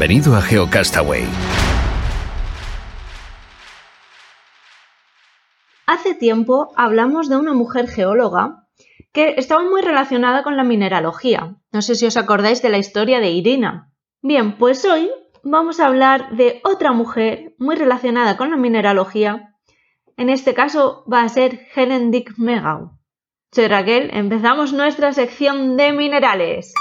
Bienvenido a GeoCastaway. Hace tiempo hablamos de una mujer geóloga que estaba muy relacionada con la mineralogía. No sé si os acordáis de la historia de Irina. Bien, pues hoy vamos a hablar de otra mujer muy relacionada con la mineralogía. En este caso va a ser Helen Dick Megau. Soy Raquel, empezamos nuestra sección de minerales.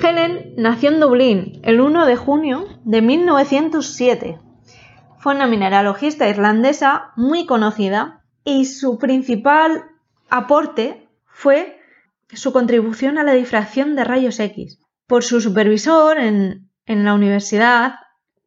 Helen nació en Dublín el 1 de junio de 1907. Fue una mineralogista irlandesa muy conocida y su principal aporte fue su contribución a la difracción de rayos X. Por su supervisor en, en la universidad,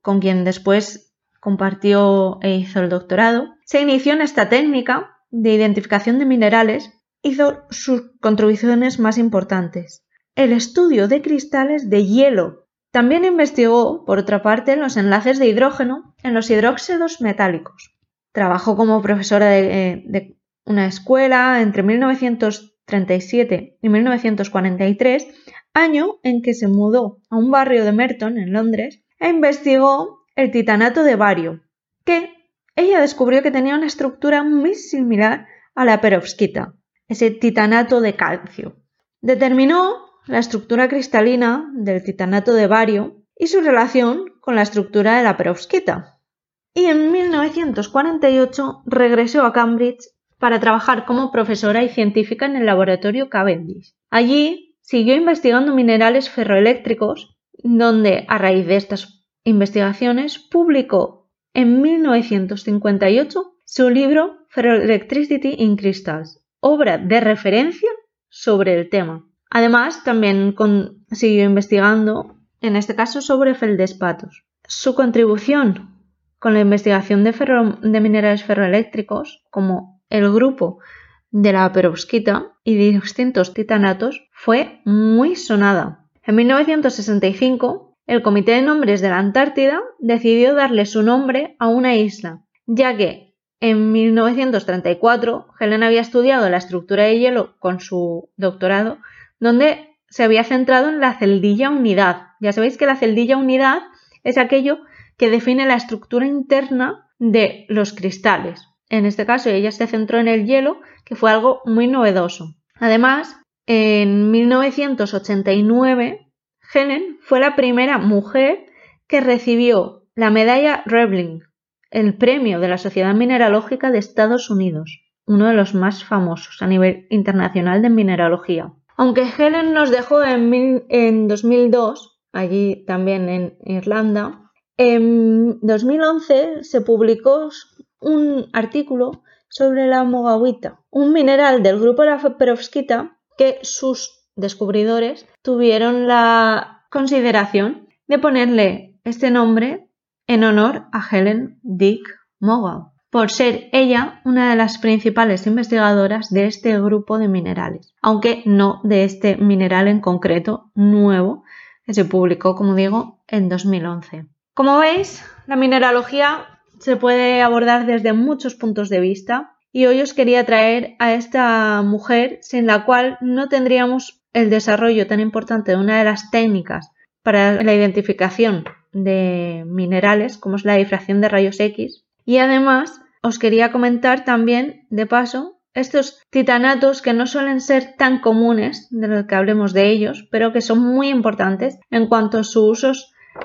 con quien después compartió e hizo el doctorado, se inició en esta técnica de identificación de minerales, hizo sus contribuciones más importantes el estudio de cristales de hielo. También investigó, por otra parte, los enlaces de hidrógeno en los hidróxidos metálicos. Trabajó como profesora de, una escuela entre 1937 y 1943, año en que se mudó a un barrio de Merton, en Londres, e investigó el titanato de bario, que ella descubrió que tenía una estructura muy similar a la perovskita, ese titanato de calcio. Determinó la estructura cristalina del titanato de bario y su relación con la estructura de la perovskita. Y en 1948 regresó a Cambridge para trabajar como profesora y científica en el laboratorio Cavendish. Allí siguió investigando minerales ferroeléctricos, donde a raíz de estas investigaciones publicó en 1958 su libro Ferroelectricity in Crystals, obra de referencia sobre el tema. Además, también siguió investigando, en este caso sobre feldespatos. Su contribución con la investigación de, minerales ferroeléctricos, como el grupo de la perovskita y distintos titanatos, fue muy sonada. En 1965, el Comité de Nombres de la Antártida decidió darle su nombre a una isla, ya que en 1934 Helen había estudiado la estructura de hielo con su doctorado donde se había centrado en la celdilla unidad. Ya sabéis que la celdilla unidad es aquello que define la estructura interna de los cristales. En este caso ella se centró en el hielo, que fue algo muy novedoso. Además, en 1989, Helen fue la primera mujer que recibió la medalla Rebling, el premio de la Sociedad Mineralógica de Estados Unidos, uno de los más famosos a nivel internacional de mineralogía. Aunque Helen nos dejó en, 2002, allí también en Irlanda, en 2011 se publicó un artículo sobre la mogawita, un mineral del grupo de la perovskita que sus descubridores tuvieron la consideración de ponerle este nombre en honor a Helen Dick Mogau por ser ella una de las principales investigadoras de este grupo de minerales, aunque no de este mineral en concreto nuevo que se publicó, como digo, en 2011. Como veis, la mineralogía se puede abordar desde muchos puntos de vista y hoy os quería traer a esta mujer sin la cual no tendríamos el desarrollo tan importante de una de las técnicas para la identificación de minerales como es la difracción de rayos X y además os quería comentar también, de paso, estos titanatos que no suelen ser tan comunes de lo que hablemos de ellos, pero que son muy importantes en cuanto a sus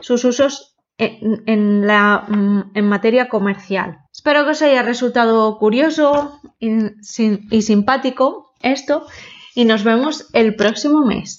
usos, mm, en materia comercial. Espero que os haya resultado curioso y simpático esto y nos vemos el próximo mes.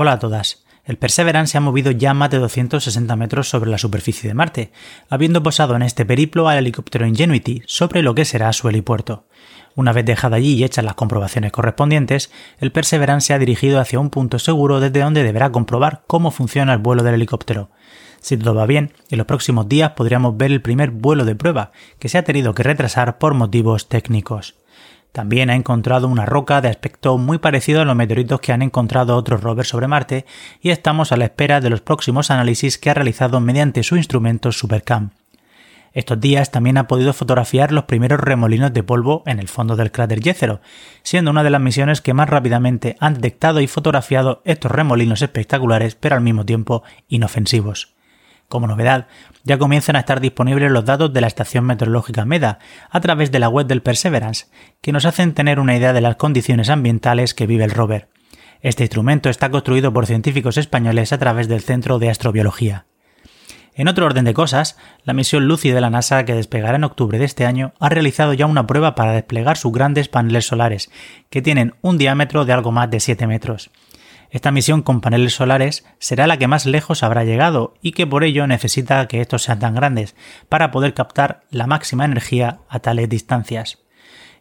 Hola a todas. El Perseverance se ha movido ya más de 260 metros sobre la superficie de Marte, habiendo posado en este periplo al helicóptero Ingenuity sobre lo que será su helipuerto. Una vez dejado allí y hechas las comprobaciones correspondientes, el Perseverance se ha dirigido hacia un punto seguro desde donde deberá comprobar cómo funciona el vuelo del helicóptero. Si todo va bien, en los próximos días podríamos ver el primer vuelo de prueba, que se ha tenido que retrasar por motivos técnicos. También ha encontrado una roca de aspecto muy parecido a los meteoritos que han encontrado otros rovers sobre Marte y estamos a la espera de los próximos análisis que ha realizado mediante su instrumento SuperCam. Estos días también ha podido fotografiar los primeros remolinos de polvo en el fondo del cráter Jezero, siendo una de las misiones que más rápidamente han detectado y fotografiado estos remolinos espectaculares pero al mismo tiempo inofensivos. Como novedad, ya comienzan a estar disponibles los datos de la estación meteorológica MEDA a través de la web del Perseverance, que nos hacen tener una idea de las condiciones ambientales que vive el rover. Este instrumento está construido por científicos españoles a través del Centro de Astrobiología. En otro orden de cosas, la misión Lucy de la NASA, que despegará en octubre de este año, ha realizado ya una prueba para desplegar sus grandes paneles solares, que tienen un diámetro de algo más de 7 metros. Esta misión con paneles solares será la que más lejos habrá llegado y que por ello necesita que estos sean tan grandes para poder captar la máxima energía a tales distancias.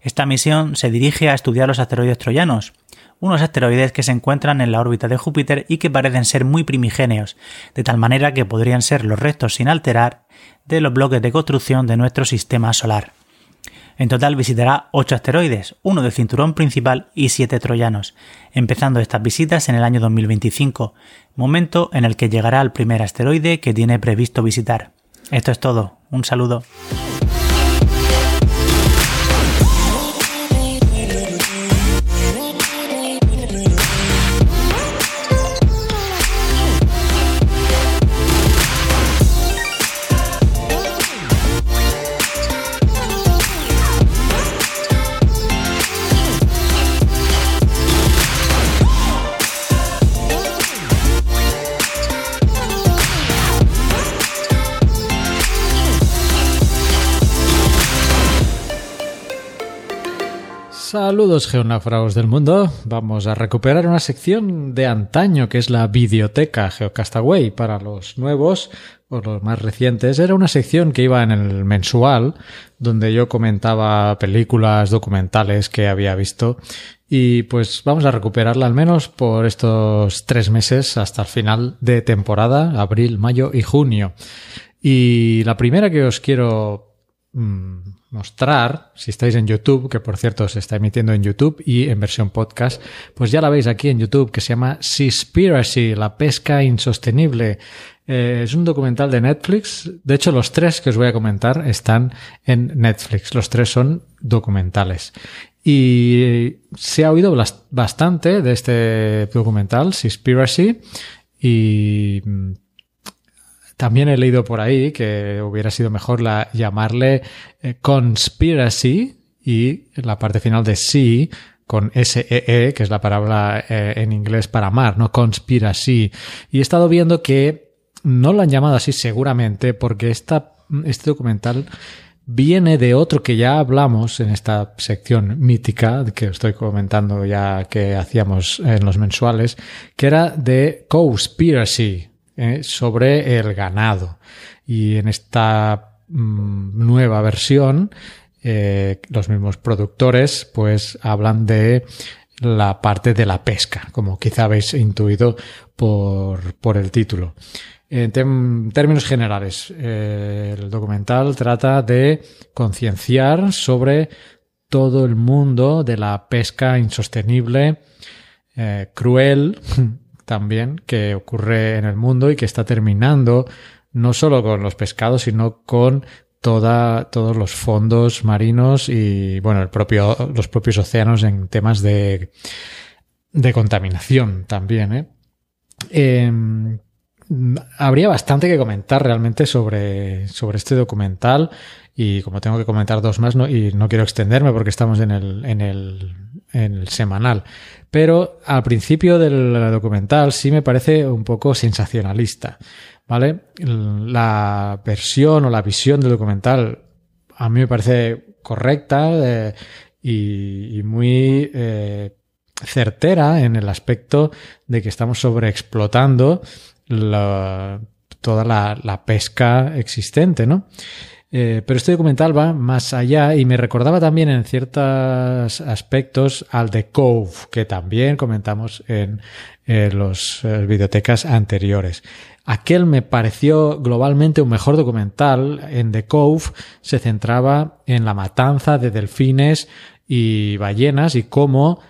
Esta misión se dirige a estudiar los asteroides troyanos, unos asteroides que se encuentran en la órbita de Júpiter y que parecen ser muy primigenios, de tal manera que podrían ser los restos sin alterar de los bloques de construcción de nuestro sistema solar. En total visitará 8 asteroides, uno del cinturón principal y 7 troyanos, empezando estas visitas en el año 2025, momento en el que llegará al primer asteroide que tiene previsto visitar. Esto es todo, un saludo. Saludos geonáfragos del mundo. Vamos a recuperar una sección de antaño que es la videoteca Geocastaway para los nuevos o los más recientes. Era una sección que iba en el mensual donde yo comentaba películas, documentales que había visto y pues vamos a recuperarla al menos por estos tres meses hasta el final de temporada, abril, mayo y junio. Y la primera que os quiero mm, mostrar, si estáis en YouTube, que por cierto se está emitiendo en YouTube y en versión podcast, pues ya la veis aquí en YouTube que se llama Seaspiracy, la pesca insostenible. Eh, es un documental de Netflix. De hecho, los tres que os voy a comentar están en Netflix. Los tres son documentales. Y se ha oído bastante de este documental, Seaspiracy, y también he leído por ahí que hubiera sido mejor la, llamarle eh, conspiracy y la parte final de sí con SEE, e, que es la palabra eh, en inglés para mar, ¿no? Conspiracy. Y he estado viendo que no lo han llamado así seguramente porque esta, este documental viene de otro que ya hablamos en esta sección mítica que estoy comentando ya que hacíamos en los mensuales, que era de Conspiracy, eh, sobre el ganado. Y en esta mm, nueva versión, eh, los mismos productores pues hablan de la parte de la pesca, como quizá habéis intuido por, por el título. En términos generales, eh, el documental trata de concienciar sobre todo el mundo de la pesca insostenible, cruel, también que ocurre en el mundo y que está terminando no solo con los pescados, sino con toda, todos los fondos marinos y, bueno, el propio, los propios océanos en temas de de contaminación también. ¿eh? Em, habría bastante que comentar realmente sobre, sobre este documental y como tengo que comentar dos más no, y no quiero extenderme porque estamos en el, en el, en el semanal. Pero al principio del documental sí me parece un poco sensacionalista. ¿Vale? La versión o la visión del documental a mí me parece correcta eh, y, muy eh, certera en el aspecto de que estamos sobreexplotando toda la, pesca existente, ¿no? Eh, pero este documental va más allá y me recordaba también en ciertos aspectos al de Cove, que también comentamos en los videotecas anteriores. Aquel me pareció globalmente un mejor documental. En The Cove se centraba en la matanza de delfines y ballenas y cómo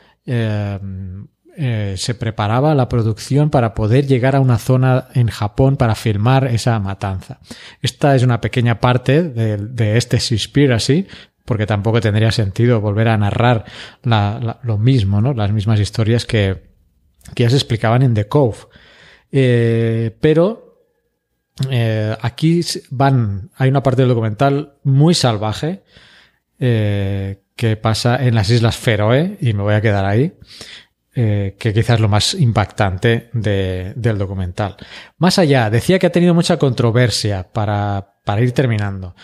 eh, se preparaba la producción para poder llegar a una zona en Japón para filmar esa matanza. Esta es una pequeña parte de, este Seaspiracy, porque tampoco tendría sentido volver a narrar lo mismo, ¿no? Las mismas historias que, que ya se explicaban en The Cove. Eh, pero eh, aquí van, hay una parte del documental muy salvaje que pasa en las Islas Feroe y me voy a quedar ahí. Que quizás lo más impactante del documental. Más allá, decía que ha tenido mucha controversia para, para ir terminando.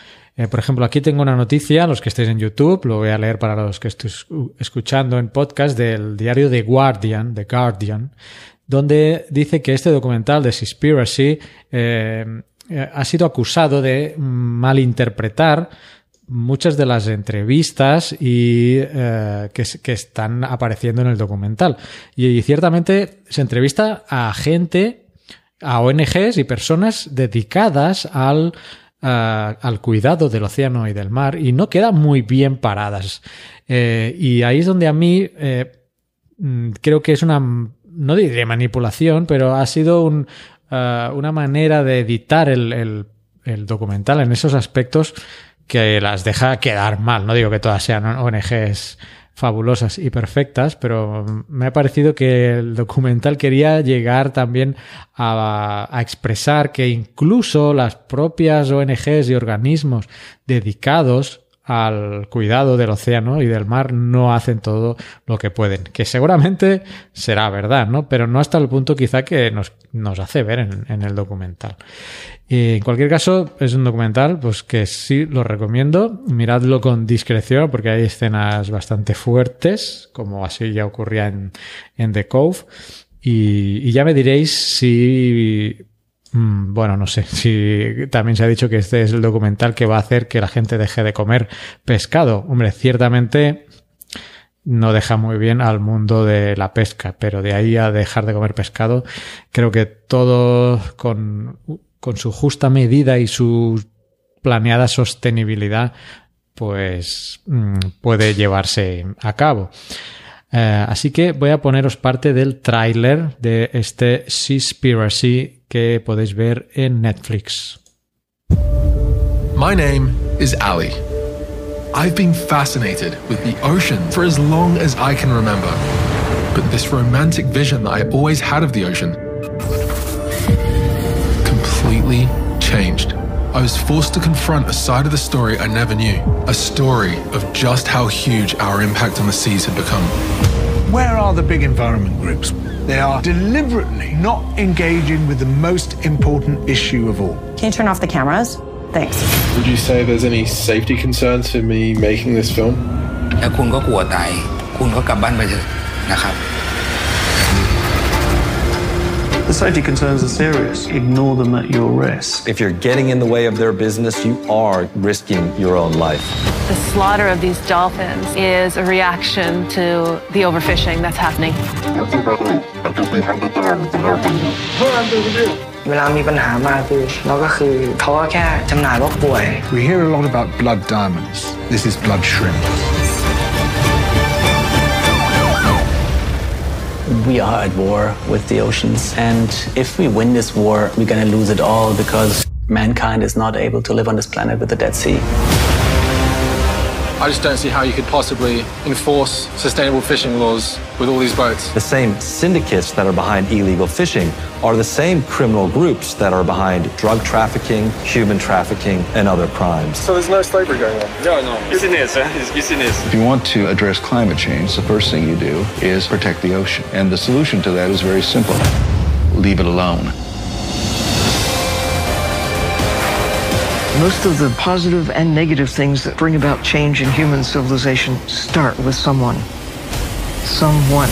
por ejemplo, aquí tengo una noticia, los que estéis en YouTube, lo voy a leer para los que estéis escuchando en podcast del diario The Guardian, The Guardian, donde dice que este documental de Seaspiracy eh, ha sido acusado de malinterpretar muchas de las entrevistas y eh, que, están apareciendo en el documental. Y, ciertamente se entrevista a gente, a ONGs y personas dedicadas al, eh, al cuidado del océano y del mar y no quedan muy bien paradas. y ahí es donde a mí mm, creo que es una no diré manipulación, pero ha sido un, uh, una manera de editar el, el, el, documental en esos aspectos que las deja quedar mal. No digo que todas sean ONGs fabulosas y perfectas, pero me ha parecido que el documental quería llegar también a, expresar que incluso las propias ONGs y organismos dedicados al cuidado del océano y del mar no hacen todo lo que pueden, que seguramente será verdad, ¿no? Pero no hasta el punto quizá que nos, nos hace ver en, el documental. Y en cualquier caso, es un documental pues que sí lo recomiendo. Miradlo con discreción porque hay escenas bastante fuertes, como así ya ocurría en, en The Cove. y ya me diréis si bueno, no sé si también se ha dicho que este es el documental que va a hacer que la gente deje de comer pescado. Hombre, ciertamente no deja muy bien al mundo de la pesca, pero de ahí a dejar de comer pescado, creo que todo con, con su justa medida y su planeada sostenibilidad, pues mm, puede llevarse a cabo. Eh, así que voy a poneros parte del tráiler de este Seaspiracy que podéis ver en Netflix. My name is Ali. I've been fascinated with the ocean for as long as I can remember. But this romantic vision that I always had of the ocean I was forced to confront a side of the story I never knew. A story of just how huge our impact on the seas had become. Where are the big environment groups? They are deliberately not engaging with the most important issue of all. Can you turn off the cameras? Thanks. Would you say there's any safety concerns for me making this film? ถ้าคุณก็กลัวตายคุณก็กลับบ้านไปเถอะนะครับ The safety concerns are serious. Ignore them at your risk. If you're getting in the way of their business, you are risking your own life. The slaughter of these dolphins is a reaction to the overfishing that's happening. เวลามีปัญหามาคือเราก็คือเขาก็แค่จำหน่ายว่าป่วย We hear a lot about blood diamonds. This is blood shrimp. We are at war with the oceans, and if we win this war, we're going to lose it all because mankind is not able to live on this planet with the Dead Sea. I just don't see how you could possibly enforce sustainable fishing laws with all these boats. The same syndicates that are behind illegal fishing are the same criminal groups that are behind drug trafficking, human trafficking, and other crimes. So there's no slavery going on? No, no. It's Business, huh? It's business. If you want to address climate change, the first thing you do is protect the ocean. And the solution to that is very simple leave it alone. Most of the positive and negative things that bring about change in human civilization start with someone. Someone.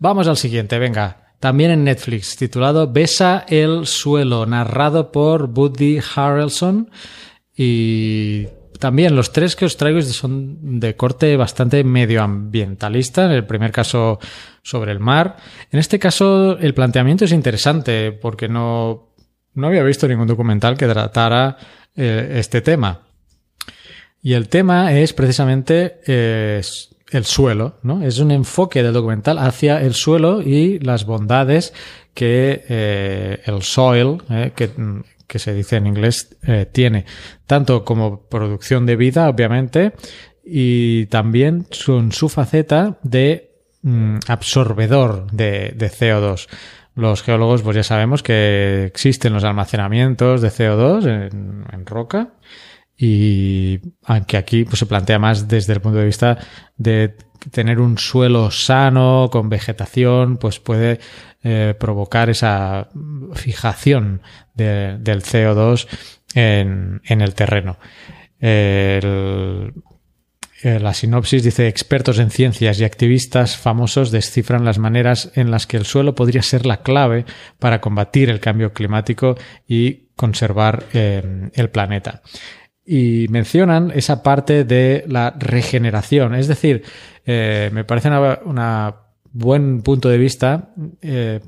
Vamos al siguiente, venga. También en Netflix, titulado Besa el suelo, narrado por Buddy Harrelson. Y también los tres que os traigo son de corte bastante medioambientalista. En el primer caso sobre el mar. En este caso el planteamiento es interesante porque no, no había visto ningún documental que tratara eh, este tema. Y el tema es precisamente eh, el suelo, ¿no? Es un enfoque del documental hacia el suelo y las bondades que eh, el soil, eh, que, que, se dice en inglés, eh, tiene, tanto como producción de vida, obviamente, y también con su faceta de mm, absorbedor de, de CO2 los geólogos pues ya sabemos que existen los almacenamientos de CO2 en, en roca y aunque aquí pues, se plantea más desde el punto de vista de tener un suelo sano, con vegetación, pues puede eh, provocar esa fijación de, del CO2 en, el terreno. Eh, la sinopsis dice expertos en ciencias y activistas famosos descifran las maneras en las que el suelo podría ser la clave para combatir el cambio climático y conservar eh, el planeta y mencionan esa parte de la regeneración. Es decir, eh, me parece un buen punto de vista eh,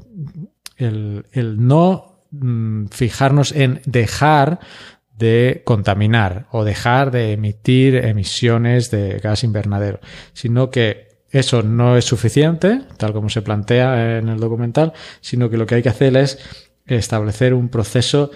el, el, no mm, fijarnos en dejar de contaminar o dejar de emitir emisiones de gas invernadero, sino que eso no es suficiente, tal como se plantea en el documental, sino que lo que hay que hacer es establecer un proceso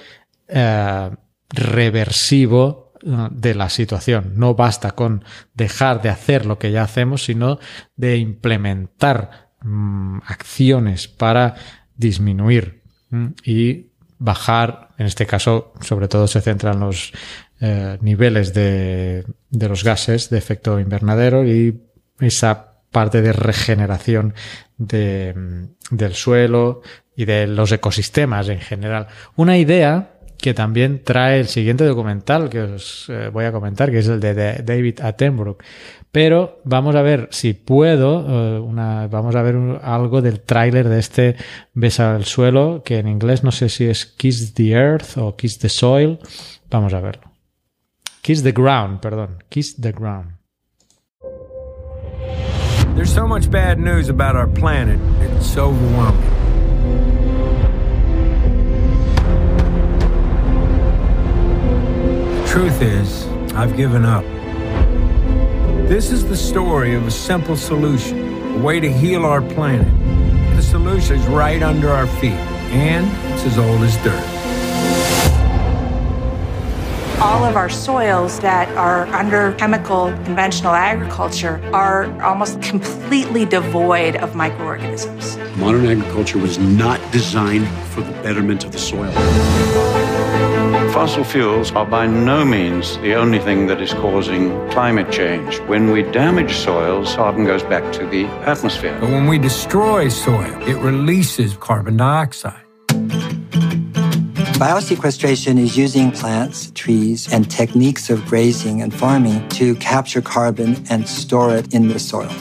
eh, reversivo de la situación. No basta con dejar de hacer lo que ya hacemos, sino de implementar mm, acciones para disminuir mm, y bajar, en este caso, sobre todo se centran los eh, niveles de, de los gases de efecto invernadero y esa parte de regeneración de, mm, del suelo y de los ecosistemas en general. Una idea que también trae el siguiente documental que os eh, voy a comentar, que es el de, David Attenborough. Pero vamos a ver si puedo, eh, una, vamos a ver algo del tráiler de este Besa al suelo, que en inglés no sé si es Kiss the Earth o Kiss the Soil. Vamos a verlo. Kiss the Ground, perdón. Kiss the Ground. There's so much bad news about our planet, it's overwhelming. Truth is, I've given up. This is the story of a simple solution, a way to heal our planet. The solution is right under our feet, and it's as old as dirt. all of our soils that are under chemical conventional agriculture are almost completely devoid of microorganisms. Modern agriculture was not designed for the betterment of the soil. Fossil fuels are by no means the only thing that is causing climate change. When we damage soils, carbon goes back to the atmosphere. But when we destroy soil, it releases carbon dioxide. Biosequestration is using plants, trees, and techniques of grazing and farming to capture carbon and store it in the soil.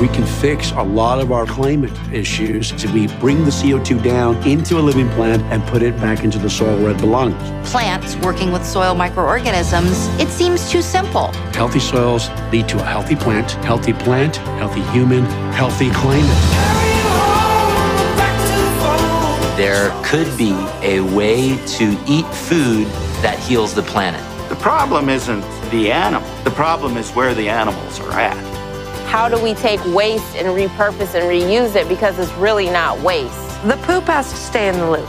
We can fix a lot of our climate issues if we bring the CO2 down into a living plant and put it back into the soil where it belongs. Plants working with soil microorganisms, it seems too simple. Healthy soils lead to a healthy plant, healthy plant, healthy human, healthy climate. There could be a way to eat food that heals the planet. The problem isn't the animal, the problem is where the animals are at. How do we take waste and repurpose and reuse it because it's really not waste? The poop has to stay in the loop.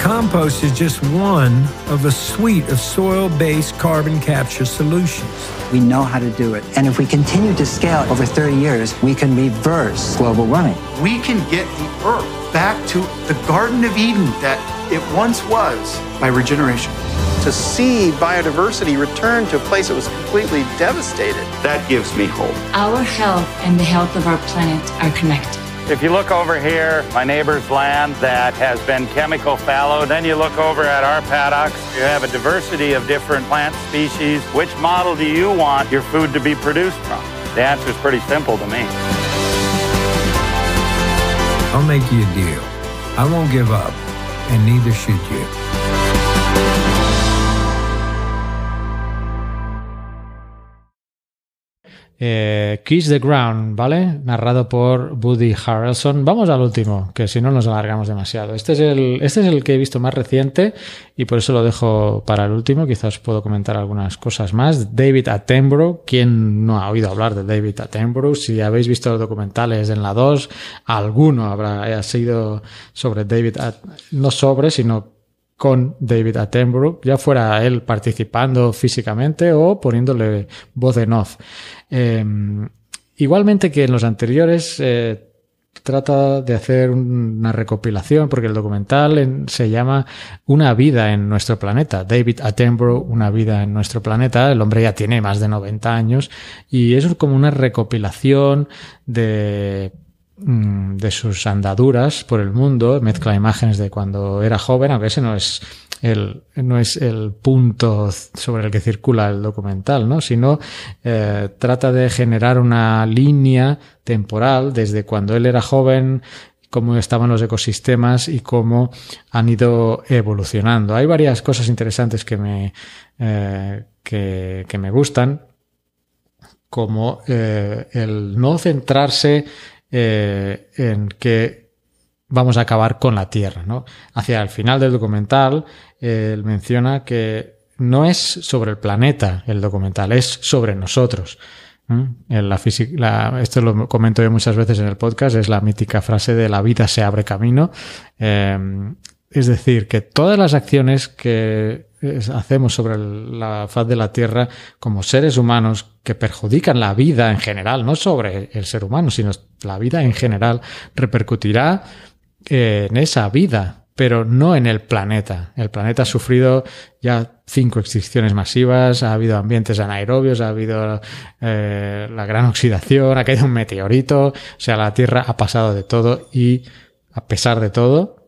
Compost is just one of a suite of soil based carbon capture solutions. We know how to do it. And if we continue to scale over 30 years, we can reverse global warming. We can get the Earth back to the Garden of Eden that it once was by regeneration. To see biodiversity return to a place that was completely devastated. That gives me hope. Our health and the health of our planet are connected. If you look over here, my neighbor's land that has been chemical fallow, then you look over at our paddocks, you have a diversity of different plant species. Which model do you want your food to be produced from? The answer is pretty simple to me. I'll make you a deal. I won't give up, and neither should you. Eh, Kiss the Ground, ¿vale? Narrado por Woody Harrelson. Vamos al último, que si no nos alargamos demasiado. Este es, el, este es el que he visto más reciente y por eso lo dejo para el último. Quizás puedo comentar algunas cosas más. David Attenborough. ¿Quién no ha oído hablar de David Attenborough? Si habéis visto los documentales en la 2, alguno habrá sido sobre David, At no sobre, sino con David Attenborough, ya fuera él participando físicamente o poniéndole voz en off. Eh, igualmente que en los anteriores, eh, trata de hacer una recopilación, porque el documental en, se llama Una vida en nuestro planeta. David Attenborough, Una vida en nuestro planeta. El hombre ya tiene más de 90 años y es como una recopilación de de sus andaduras por el mundo, mezcla imágenes de cuando era joven, aunque ese no es el, no es el punto sobre el que circula el documental, ¿no? sino eh, trata de generar una línea temporal desde cuando él era joven, cómo estaban los ecosistemas y cómo han ido evolucionando. Hay varias cosas interesantes que me, eh, que, que, me gustan, como eh, el no centrarse eh, en que vamos a acabar con la Tierra. ¿no? Hacia el final del documental, eh, él menciona que no es sobre el planeta el documental, es sobre nosotros. En la esto lo comento yo muchas veces en el podcast, es la mítica frase de la vida se abre camino. Eh, es decir, que todas las acciones que hacemos sobre la faz de la Tierra como seres humanos que perjudican la vida en general, no sobre el ser humano, sino la vida en general, repercutirá en esa vida, pero no en el planeta. El planeta ha sufrido ya cinco extinciones masivas, ha habido ambientes anaerobios, ha habido eh, la gran oxidación, ha caído un meteorito, o sea, la Tierra ha pasado de todo y, a pesar de todo,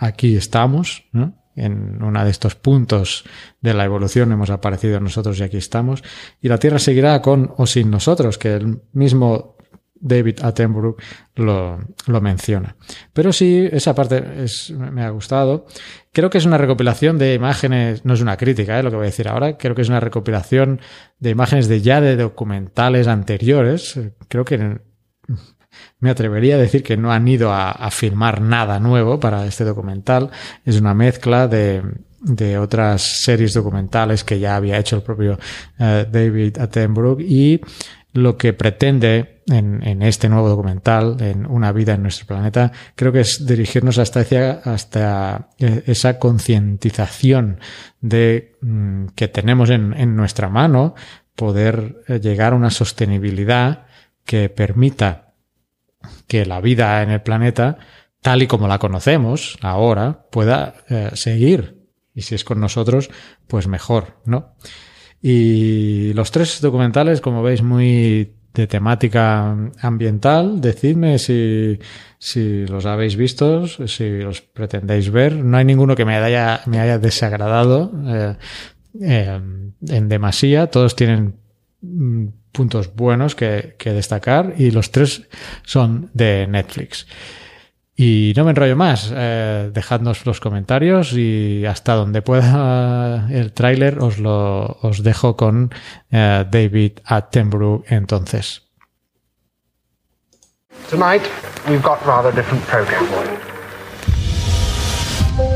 aquí estamos, ¿no? en uno de estos puntos de la evolución hemos aparecido nosotros y aquí estamos. Y la Tierra seguirá con o sin nosotros, que el mismo David Attenborough lo, lo menciona. Pero sí, esa parte es, me ha gustado. Creo que es una recopilación de imágenes, no es una crítica, ¿eh? lo que voy a decir ahora, creo que es una recopilación de imágenes de ya de documentales anteriores. Creo que me atrevería a decir que no han ido a, a filmar nada nuevo para este documental. Es una mezcla de, otras series documentales que ya había hecho el propio uh, David Attenborough y lo que pretende en, este nuevo documental, en Una vida en nuestro planeta, creo que es dirigirnos hasta, hacia, esa concientización de mm, que tenemos en, en, nuestra mano poder eh, llegar a una sostenibilidad que permita que la vida en el planeta, tal y como la conocemos ahora, pueda eh, seguir. Y si es con nosotros, pues mejor, ¿no? Y los tres documentales, como veis, muy de temática ambiental. Decidme si, si los habéis visto, si los pretendéis ver. No hay ninguno que me haya, me haya desagradado eh, eh, en demasía. Todos tienen mm, puntos buenos que, que, destacar y los tres son de Netflix. Y no me enrollo más, eh, dejadnos los comentarios y hasta donde pueda el tráiler os lo os dejo con eh, David Attenborough entonces. Tonight we've got rather different program for you.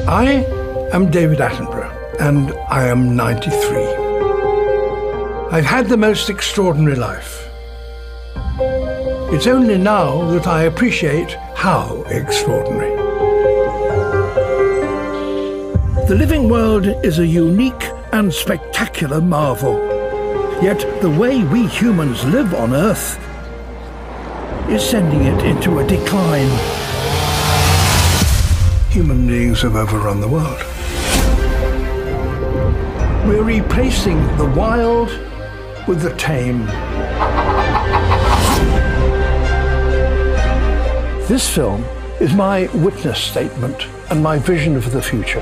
I am David Attenborough and I am 93. I've had the most extraordinary life. It's only now that I appreciate how extraordinary. The living world is a unique and spectacular marvel. Yet the way we humans live on Earth is sending it into a decline. Human beings have overrun the world. We're replacing the wild with the tame. This film is my witness statement and my vision for the future.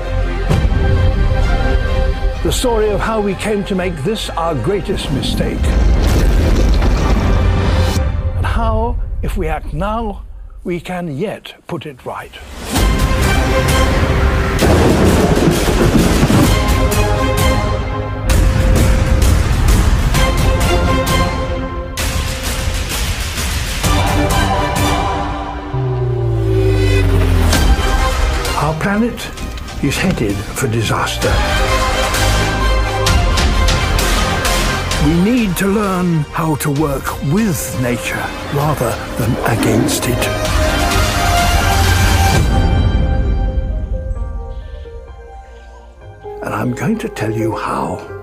The story of how we came to make this our greatest mistake. And how, if we act now, we can yet put it right. Is headed for disaster. We need to learn how to work with nature rather than against it. And I'm going to tell you how.